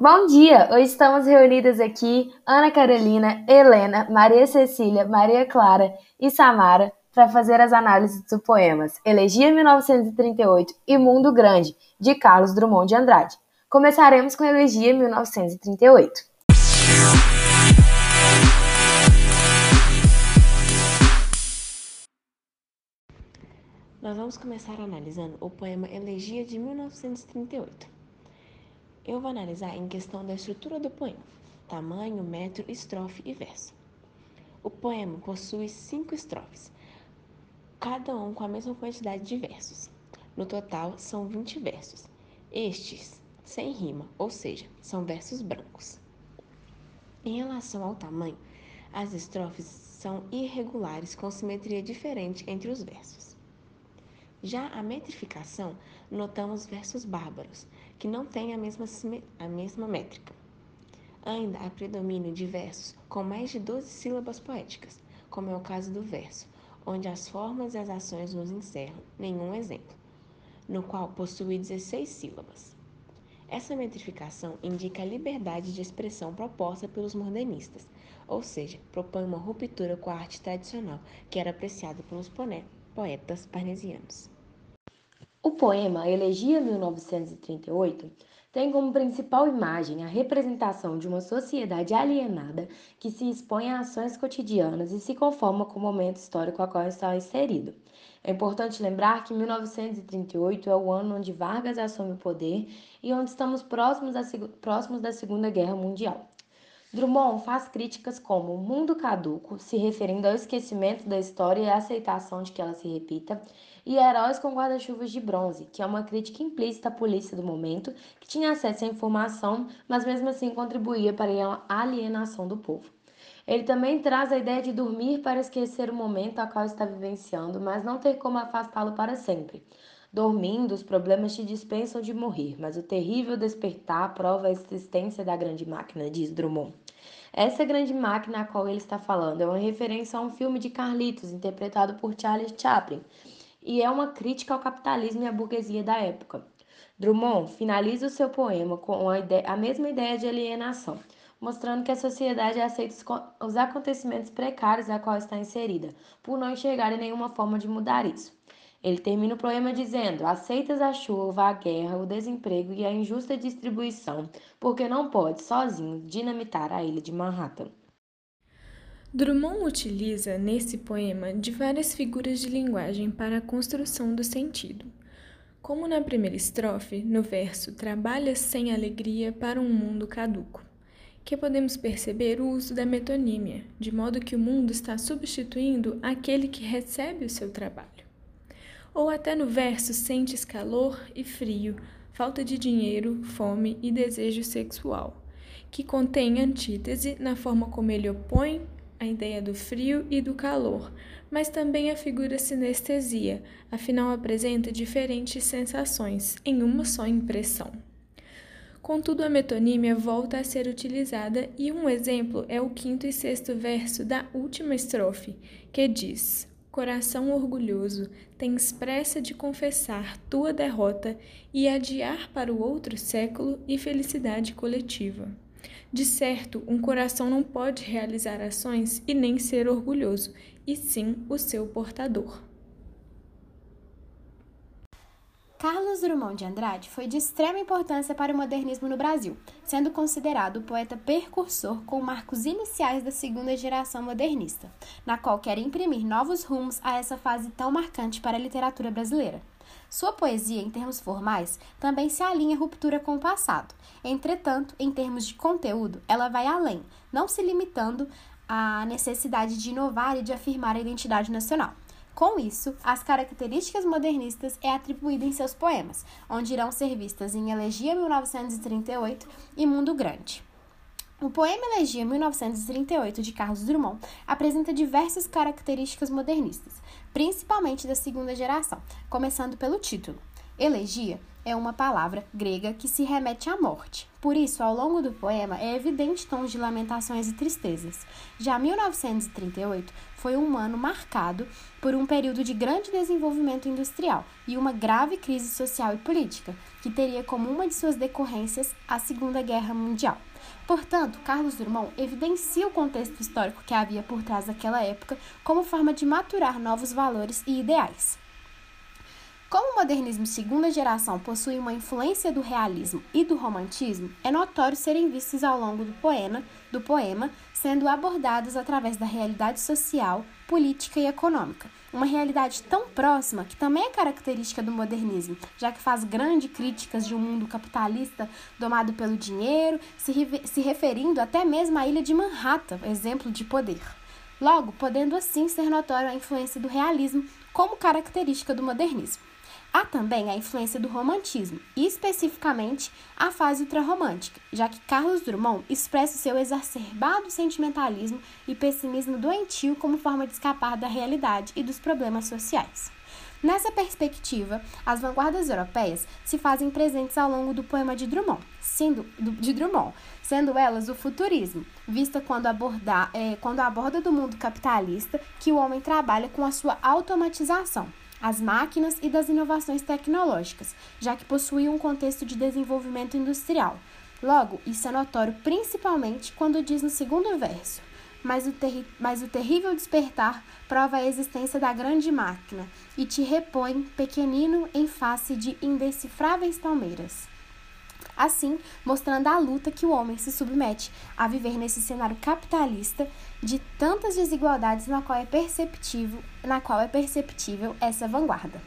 Bom dia! Hoje estamos reunidas aqui Ana Carolina, Helena, Maria Cecília, Maria Clara e Samara para fazer as análises dos poemas Elegia 1938 e Mundo Grande, de Carlos Drummond de Andrade. Começaremos com Elegia 1938. Nós vamos começar analisando o poema Elegia de 1938. Eu vou analisar em questão da estrutura do poema: tamanho, metro, estrofe e verso. O poema possui cinco estrofes, cada um com a mesma quantidade de versos. No total, são 20 versos. Estes sem rima, ou seja, são versos brancos. Em relação ao tamanho, as estrofes são irregulares com simetria diferente entre os versos. Já a metrificação, notamos versos bárbaros, que não têm a mesma, a mesma métrica. Ainda há predomínio de versos com mais de 12 sílabas poéticas, como é o caso do verso, onde as formas e as ações nos encerram, nenhum exemplo, no qual possui 16 sílabas. Essa metrificação indica a liberdade de expressão proposta pelos modernistas, ou seja, propõe uma ruptura com a arte tradicional que era apreciada pelos poetas parnesianos. O poema Elegia 1938 tem como principal imagem a representação de uma sociedade alienada que se expõe a ações cotidianas e se conforma com o momento histórico a qual está inserido. É importante lembrar que 1938 é o ano onde Vargas assume o poder e onde estamos próximos próximos da Segunda Guerra Mundial. Drummond faz críticas como mundo caduco, se referindo ao esquecimento da história e à aceitação de que ela se repita, e Heróis com Guarda-Chuvas de Bronze, que é uma crítica implícita à polícia do momento, que tinha acesso à informação, mas mesmo assim contribuía para a alienação do povo. Ele também traz a ideia de dormir para esquecer o momento a qual está vivenciando, mas não ter como afastá-lo para sempre. Dormindo, os problemas te dispensam de morrer, mas o terrível despertar prova a existência da grande máquina, diz Drummond. Essa grande máquina a qual ele está falando é uma referência a um filme de Carlitos, interpretado por Charles Chaplin, e é uma crítica ao capitalismo e à burguesia da época. Drummond finaliza o seu poema com a, ideia, a mesma ideia de alienação, mostrando que a sociedade aceita os acontecimentos precários a qual está inserida, por não enxergar nenhuma forma de mudar isso. Ele termina o poema dizendo: Aceitas a chuva, a guerra, o desemprego e a injusta distribuição, porque não pode, sozinho, dinamitar a ilha de Manhattan. Drummond utiliza nesse poema de várias figuras de linguagem para a construção do sentido. Como na primeira estrofe, no verso Trabalha sem alegria para um mundo caduco, que podemos perceber o uso da metonímia, de modo que o mundo está substituindo aquele que recebe o seu trabalho. Ou até no verso Sentes calor e frio, falta de dinheiro, fome e desejo sexual, que contém antítese na forma como ele opõe a ideia do frio e do calor, mas também a figura sinestesia, afinal apresenta diferentes sensações em uma só impressão. Contudo, a metonímia volta a ser utilizada e um exemplo é o quinto e sexto verso da última estrofe, que diz: Coração orgulhoso, tens pressa de confessar tua derrota e adiar para o outro século e felicidade coletiva. De certo, um coração não pode realizar ações e nem ser orgulhoso, e sim o seu portador. Carlos Drummond de Andrade foi de extrema importância para o modernismo no Brasil, sendo considerado o poeta precursor com marcos iniciais da segunda geração modernista, na qual quer imprimir novos rumos a essa fase tão marcante para a literatura brasileira. Sua poesia, em termos formais, também se alinha à ruptura com o passado. Entretanto, em termos de conteúdo, ela vai além, não se limitando à necessidade de inovar e de afirmar a identidade nacional. Com isso, as características modernistas é atribuída em seus poemas, onde irão ser vistas em Elegia 1938 e Mundo Grande. O poema Elegia 1938 de Carlos Drummond apresenta diversas características modernistas, principalmente da segunda geração, começando pelo título. Elegia é uma palavra grega que se remete à morte. Por isso, ao longo do poema, é evidente tons de lamentações e tristezas. Já 1938 foi um ano marcado por um período de grande desenvolvimento industrial e uma grave crise social e política, que teria como uma de suas decorrências a Segunda Guerra Mundial. Portanto, Carlos Drummond evidencia o contexto histórico que havia por trás daquela época como forma de maturar novos valores e ideais. Como o modernismo segunda geração possui uma influência do realismo e do romantismo, é notório serem vistos ao longo do poema, do poema sendo abordados através da realidade social, política e econômica. Uma realidade tão próxima que também é característica do modernismo, já que faz grandes críticas de um mundo capitalista domado pelo dinheiro, se, se referindo até mesmo à ilha de Manhattan, exemplo de poder. Logo, podendo assim ser notório a influência do realismo como característica do modernismo. Há também a influência do romantismo, e especificamente a fase ultrarromântica, já que Carlos Drummond expressa seu exacerbado sentimentalismo e pessimismo doentio como forma de escapar da realidade e dos problemas sociais. Nessa perspectiva, as vanguardas europeias se fazem presentes ao longo do poema de Drummond, sendo, de Drummond, sendo elas o futurismo, vista quando, abordar, é, quando aborda do mundo capitalista que o homem trabalha com a sua automatização, as máquinas e das inovações tecnológicas, já que possui um contexto de desenvolvimento industrial. Logo, isso é notório principalmente quando diz no segundo verso: mas o, mas o terrível despertar prova a existência da grande máquina e te repõe pequenino em face de indecifráveis palmeiras assim mostrando a luta que o homem se submete a viver nesse cenário capitalista de tantas desigualdades na qual é perceptível, na qual é perceptível essa vanguarda.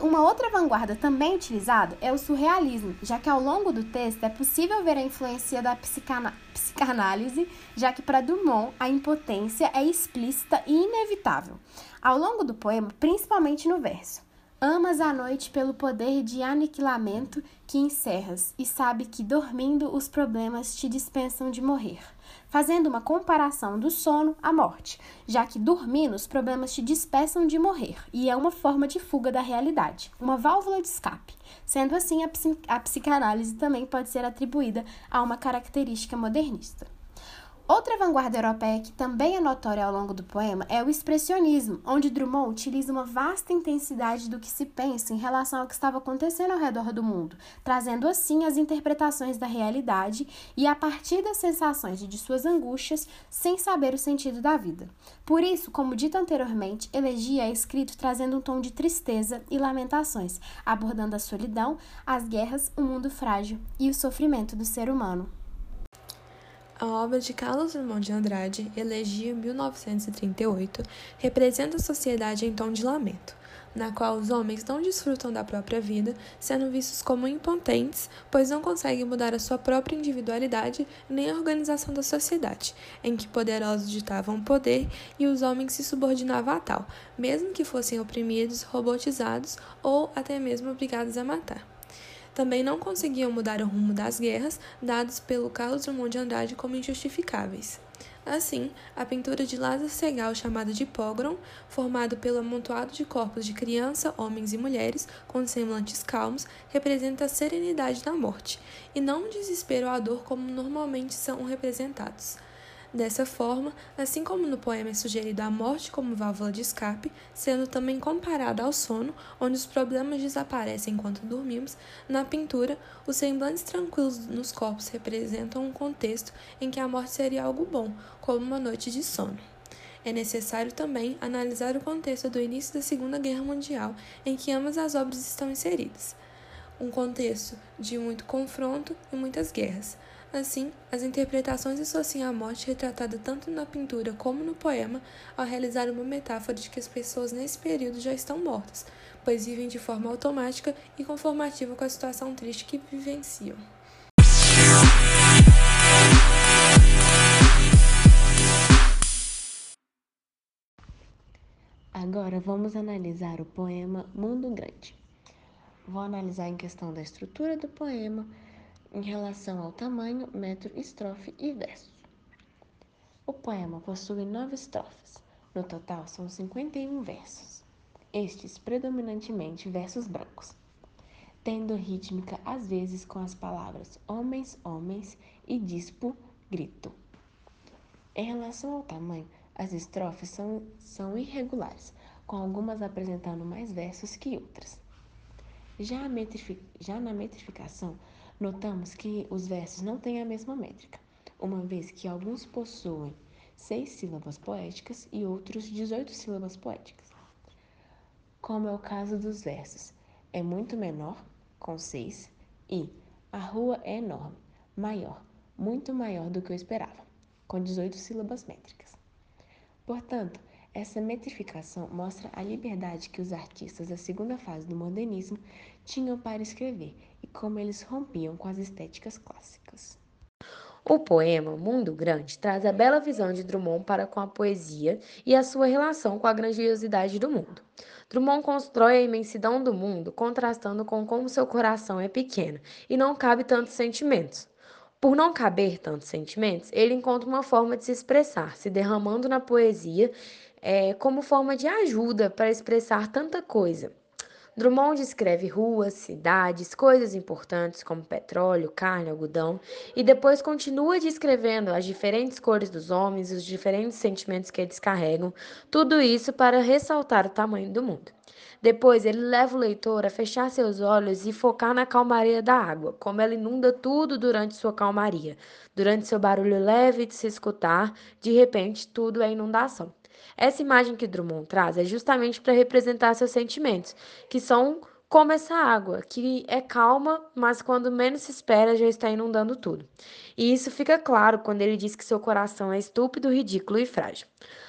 Uma outra vanguarda também utilizada é o surrealismo, já que ao longo do texto é possível ver a influência da psicanálise, já que para Dumont a impotência é explícita e inevitável. Ao longo do poema, principalmente no verso, Amas a noite pelo poder de aniquilamento que encerras e sabe que dormindo os problemas te dispensam de morrer, fazendo uma comparação do sono à morte, já que dormindo os problemas te dispensam de morrer e é uma forma de fuga da realidade, uma válvula de escape. Sendo assim, a, a psicanálise também pode ser atribuída a uma característica modernista. Outra vanguarda europeia que também é notória ao longo do poema é o expressionismo, onde Drummond utiliza uma vasta intensidade do que se pensa em relação ao que estava acontecendo ao redor do mundo, trazendo assim as interpretações da realidade e a partir das sensações e de suas angústias, sem saber o sentido da vida. Por isso, como dito anteriormente, Elegia é escrito trazendo um tom de tristeza e lamentações, abordando a solidão, as guerras, o mundo frágil e o sofrimento do ser humano. A obra de Carlos Drummond de Andrade, Elegia 1938, representa a sociedade em tom de lamento, na qual os homens não desfrutam da própria vida, sendo vistos como impotentes, pois não conseguem mudar a sua própria individualidade nem a organização da sociedade, em que poderosos ditavam o poder e os homens se subordinavam a tal, mesmo que fossem oprimidos, robotizados ou até mesmo obrigados a matar também não conseguiam mudar o rumo das guerras dados pelo Carlos Drummond de Andrade como injustificáveis. Assim, a pintura de Lázaro Segal, chamada de pogrom, formado pelo amontoado de corpos de criança, homens e mulheres com semblantes calmos, representa a serenidade da morte, e não o desespero ou a dor como normalmente são representados. Dessa forma, assim como no poema é sugerido a morte como válvula de escape, sendo também comparada ao sono, onde os problemas desaparecem enquanto dormimos, na pintura, os semblantes tranquilos nos corpos representam um contexto em que a morte seria algo bom, como uma noite de sono. É necessário também analisar o contexto do início da Segunda Guerra Mundial, em que ambas as obras estão inseridas. Um contexto de muito confronto e muitas guerras Assim, as interpretações associam a morte retratada tanto na pintura como no poema ao realizar uma metáfora de que as pessoas nesse período já estão mortas, pois vivem de forma automática e conformativa com a situação triste que vivenciam. Agora vamos analisar o poema Mundo Grande. Vou analisar em questão da estrutura do poema, em relação ao tamanho, metro, estrofe e verso. O poema possui nove estrofes. No total, são 51 versos. Estes predominantemente versos brancos. tendo rítmica às vezes com as palavras homens, homens e dispo, grito. Em relação ao tamanho, as estrofes são, são irregulares, com algumas apresentando mais versos que outras. Já, já na metrificação, notamos que os versos não têm a mesma métrica, uma vez que alguns possuem seis sílabas poéticas e outros 18 sílabas poéticas. Como é o caso dos versos, é muito menor, com seis, e a rua é enorme, maior, muito maior do que eu esperava, com 18 sílabas métricas. Portanto, essa metrificação mostra a liberdade que os artistas da segunda fase do modernismo tinham para escrever e como eles rompiam com as estéticas clássicas. O poema Mundo Grande traz a bela visão de Drummond para com a poesia e a sua relação com a grandiosidade do mundo. Drummond constrói a imensidão do mundo contrastando com como seu coração é pequeno e não cabe tantos sentimentos. Por não caber tantos sentimentos, ele encontra uma forma de se expressar, se derramando na poesia é, como forma de ajuda para expressar tanta coisa. Drummond descreve ruas, cidades, coisas importantes como petróleo, carne, algodão, e depois continua descrevendo as diferentes cores dos homens, os diferentes sentimentos que eles carregam, tudo isso para ressaltar o tamanho do mundo. Depois, ele leva o leitor a fechar seus olhos e focar na calmaria da água, como ela inunda tudo durante sua calmaria. Durante seu barulho leve de se escutar, de repente, tudo é inundação. Essa imagem que Drummond traz é justamente para representar seus sentimentos, que são como essa água, que é calma, mas quando menos se espera já está inundando tudo. E isso fica claro quando ele diz que seu coração é estúpido, ridículo e frágil.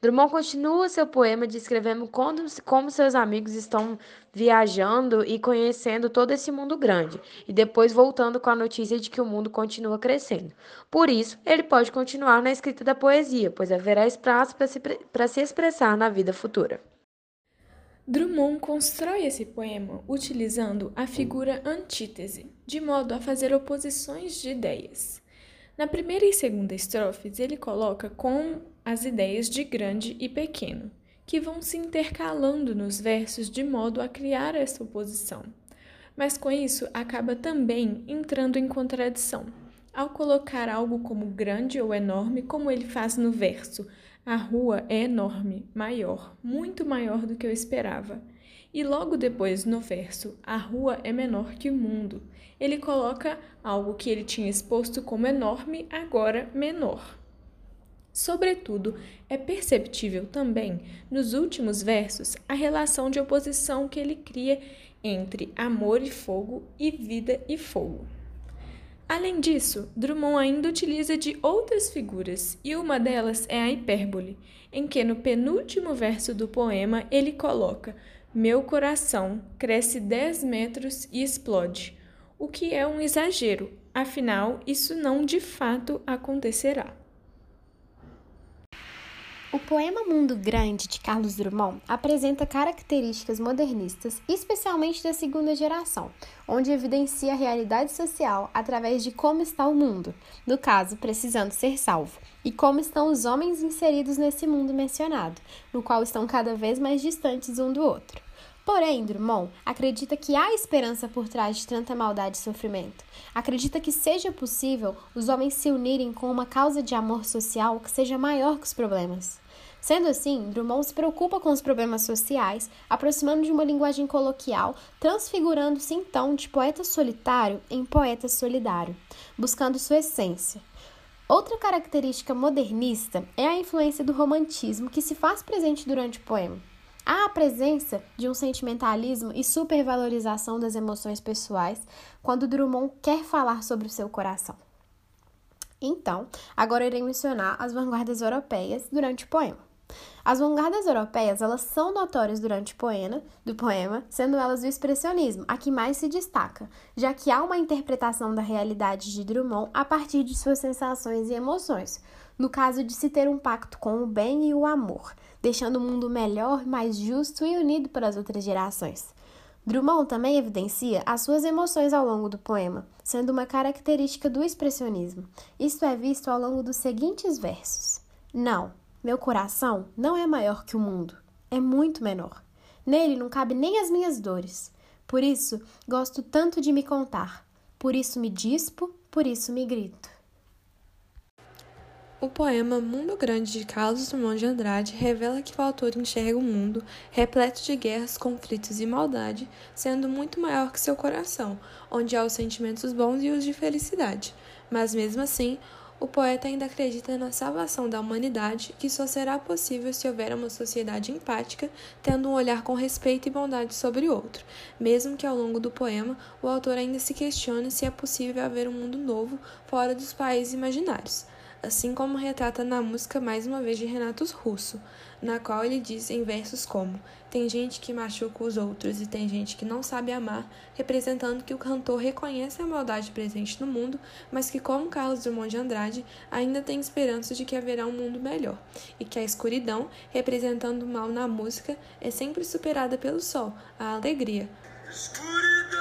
Drummond continua seu poema descrevendo como, como seus amigos estão viajando e conhecendo todo esse mundo grande, e depois voltando com a notícia de que o mundo continua crescendo. Por isso, ele pode continuar na escrita da poesia, pois haverá espaço para se, se expressar na vida futura. Drummond constrói esse poema utilizando a figura antítese, de modo a fazer oposições de ideias. Na primeira e segunda estrofes, ele coloca com as ideias de grande e pequeno, que vão se intercalando nos versos de modo a criar essa oposição. Mas com isso acaba também entrando em contradição, ao colocar algo como grande ou enorme, como ele faz no verso: A rua é enorme, maior, muito maior do que eu esperava. E logo depois, no verso, a rua é menor que o mundo, ele coloca algo que ele tinha exposto como enorme, agora menor. Sobretudo, é perceptível também, nos últimos versos, a relação de oposição que ele cria entre amor e fogo e vida e fogo. Além disso, Drummond ainda utiliza de outras figuras, e uma delas é a hipérbole, em que no penúltimo verso do poema ele coloca meu coração cresce 10 metros e explode, o que é um exagero, afinal, isso não de fato acontecerá. O poema Mundo Grande de Carlos Drummond apresenta características modernistas, especialmente da segunda geração, onde evidencia a realidade social através de como está o mundo, no caso, precisando ser salvo, e como estão os homens inseridos nesse mundo mencionado, no qual estão cada vez mais distantes um do outro. Porém, Drummond acredita que há esperança por trás de tanta maldade e sofrimento. Acredita que seja possível os homens se unirem com uma causa de amor social que seja maior que os problemas. Sendo assim, Drummond se preocupa com os problemas sociais, aproximando de uma linguagem coloquial, transfigurando-se então de poeta solitário em poeta solidário, buscando sua essência. Outra característica modernista é a influência do romantismo que se faz presente durante o poema. Há a presença de um sentimentalismo e supervalorização das emoções pessoais quando Drummond quer falar sobre o seu coração. Então, agora irei mencionar as vanguardas europeias durante o poema. As vanguardas europeias, elas são notórias durante o poema, do poema, sendo elas o expressionismo, a que mais se destaca, já que há uma interpretação da realidade de Drummond a partir de suas sensações e emoções, no caso de se ter um pacto com o bem e o amor, deixando o mundo melhor, mais justo e unido para as outras gerações. Drummond também evidencia as suas emoções ao longo do poema, sendo uma característica do expressionismo. Isto é visto ao longo dos seguintes versos: Não, meu coração não é maior que o mundo, é muito menor. Nele não cabe nem as minhas dores. Por isso, gosto tanto de me contar. Por isso me dispo, por isso me grito. O poema Mundo Grande de Carlos Drummond de Andrade revela que o autor enxerga o um mundo repleto de guerras, conflitos e maldade, sendo muito maior que seu coração, onde há os sentimentos bons e os de felicidade. Mas mesmo assim, o poeta ainda acredita na salvação da humanidade, que só será possível se houver uma sociedade empática, tendo um olhar com respeito e bondade sobre o outro, mesmo que ao longo do poema o autor ainda se questione se é possível haver um mundo novo fora dos países imaginários. Assim como retrata na música mais uma vez de Renato Russo, na qual ele diz em versos como: Tem gente que machuca os outros e tem gente que não sabe amar, representando que o cantor reconhece a maldade presente no mundo, mas que, como Carlos Drummond de Andrade, ainda tem esperança de que haverá um mundo melhor, e que a escuridão, representando o mal na música, é sempre superada pelo sol, a alegria. Escuridão!